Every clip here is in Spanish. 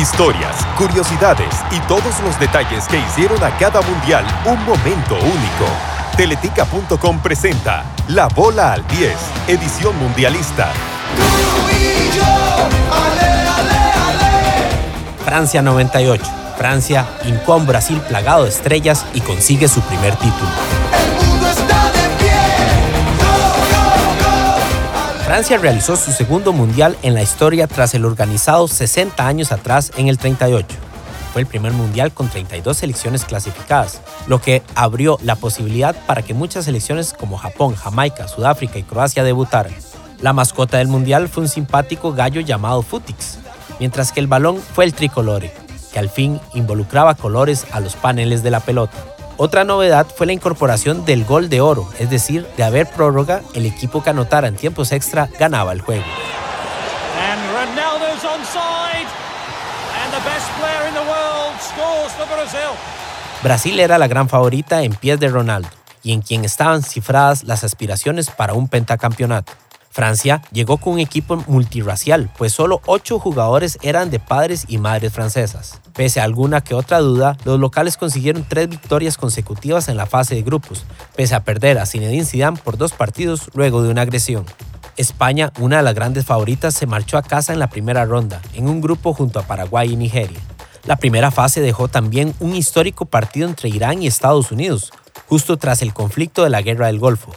Historias, curiosidades y todos los detalles que hicieron a cada mundial un momento único. Teletica.com presenta La Bola al 10, edición mundialista. Francia 98. Francia hincó a un Brasil plagado de estrellas y consigue su primer título. Francia realizó su segundo mundial en la historia tras el organizado 60 años atrás en el 38. Fue el primer mundial con 32 selecciones clasificadas, lo que abrió la posibilidad para que muchas selecciones como Japón, Jamaica, Sudáfrica y Croacia debutaran. La mascota del mundial fue un simpático gallo llamado Futix, mientras que el balón fue el tricolore, que al fin involucraba colores a los paneles de la pelota. Otra novedad fue la incorporación del gol de oro, es decir, de haber prórroga, el equipo que anotara en tiempos extra ganaba el juego. Brasil era la gran favorita en pies de Ronaldo y en quien estaban cifradas las aspiraciones para un pentacampeonato. Francia llegó con un equipo multirracial, pues solo ocho jugadores eran de padres y madres francesas. Pese a alguna que otra duda, los locales consiguieron tres victorias consecutivas en la fase de grupos, pese a perder a Zinedine Zidane por dos partidos luego de una agresión. España, una de las grandes favoritas, se marchó a casa en la primera ronda, en un grupo junto a Paraguay y Nigeria. La primera fase dejó también un histórico partido entre Irán y Estados Unidos, justo tras el conflicto de la Guerra del Golfo,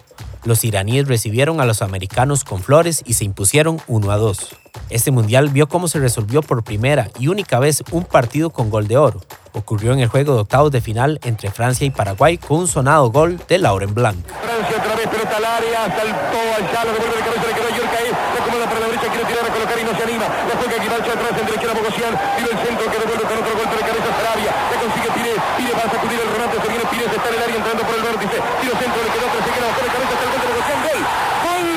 los iraníes recibieron a los americanos con flores y se impusieron 1 a 2. Este mundial vio cómo se resolvió por primera y única vez un partido con gol de oro. Ocurrió en el juego de octavos de final entre Francia y Paraguay con un sonado gol de Lauren Blanc. Francia otra vez al área, Yorka ahí, se acomoda para la derecha, quiere tirar a colocar y no se anima. La juega Guibalcha atrás, en derecha a Bogosian, tiro el centro que devuelve con otro golpe de cabeza Sarabia. Ya consigue Pires, Pires va a sacudir el remate, se viene Pires, está en el área entrando por el vértice. Tiro centro, le quedó otra, se queda de cabeza, está el gol de Bogosian, gol. Gol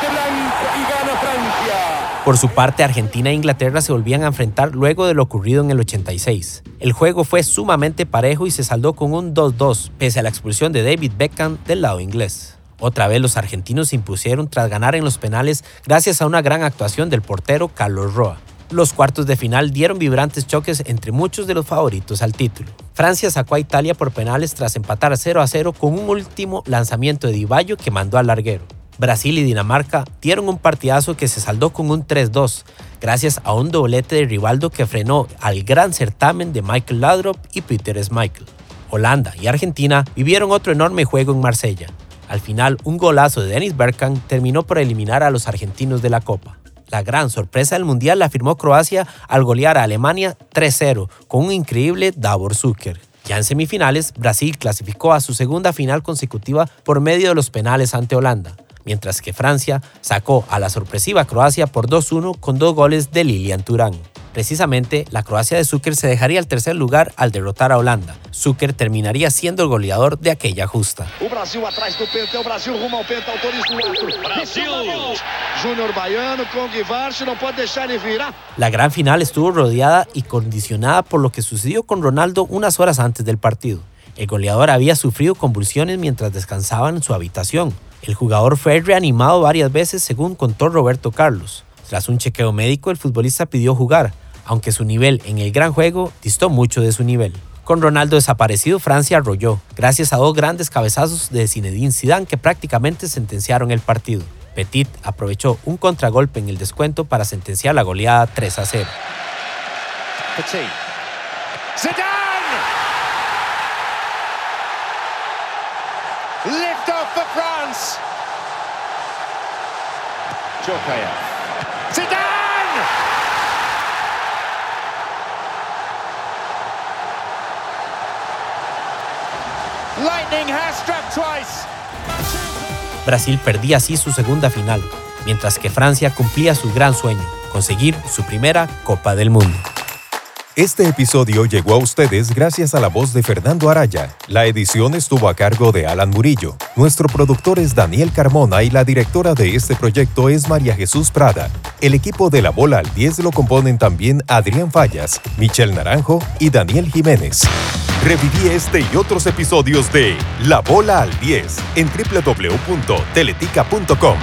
de Blanc y gana Francia. Por su parte, Argentina e Inglaterra se volvían a enfrentar luego de lo ocurrido en el 86. El juego fue sumamente parejo y se saldó con un 2-2, pese a la expulsión de David Beckham del lado inglés. Otra vez los argentinos se impusieron tras ganar en los penales gracias a una gran actuación del portero Carlos Roa. Los cuartos de final dieron vibrantes choques entre muchos de los favoritos al título. Francia sacó a Italia por penales tras empatar 0 a 0 con un último lanzamiento de Di que mandó al larguero. Brasil y Dinamarca dieron un partidazo que se saldó con un 3-2, gracias a un doblete de Rivaldo que frenó al gran certamen de Michael Ladrop y Peter Schmeichel. Holanda y Argentina vivieron otro enorme juego en Marsella. Al final, un golazo de Dennis Bergkamp terminó por eliminar a los argentinos de la Copa. La gran sorpresa del Mundial la firmó Croacia al golear a Alemania 3-0 con un increíble Davor Zucker. Ya en semifinales, Brasil clasificó a su segunda final consecutiva por medio de los penales ante Holanda mientras que Francia sacó a la sorpresiva Croacia por 2-1 con dos goles de Lilian Turán. Precisamente, la Croacia de Zucker se dejaría al tercer lugar al derrotar a Holanda. Zucker terminaría siendo el goleador de aquella justa. Brasil atrás do penta, Brasil rumo ao penta, autoriza o Brasil! Júnior Baiano con Guivarchi, no puede deixar de virar. La gran final estuvo rodeada y condicionada por lo que sucedió con Ronaldo unas horas antes del partido. El goleador había sufrido convulsiones mientras descansaba en su habitación. El jugador fue reanimado varias veces según contó Roberto Carlos. Tras un chequeo médico, el futbolista pidió jugar, aunque su nivel en el gran juego distó mucho de su nivel. Con Ronaldo desaparecido, Francia arrolló, gracias a dos grandes cabezazos de Zinedine Zidane que prácticamente sentenciaron el partido. Petit aprovechó un contragolpe en el descuento para sentenciar la goleada 3 a 0. Petit. Zidane! Lift off for France. Djokovic. Brasil perdía así su segunda final, mientras que Francia cumplía su gran sueño, conseguir su primera Copa del Mundo. Este episodio llegó a ustedes gracias a la voz de Fernando Araya. La edición estuvo a cargo de Alan Murillo. Nuestro productor es Daniel Carmona y la directora de este proyecto es María Jesús Prada. El equipo de La Bola al 10 lo componen también Adrián Fallas, Michelle Naranjo y Daniel Jiménez. Reviví este y otros episodios de La Bola al 10 en www.teletica.com.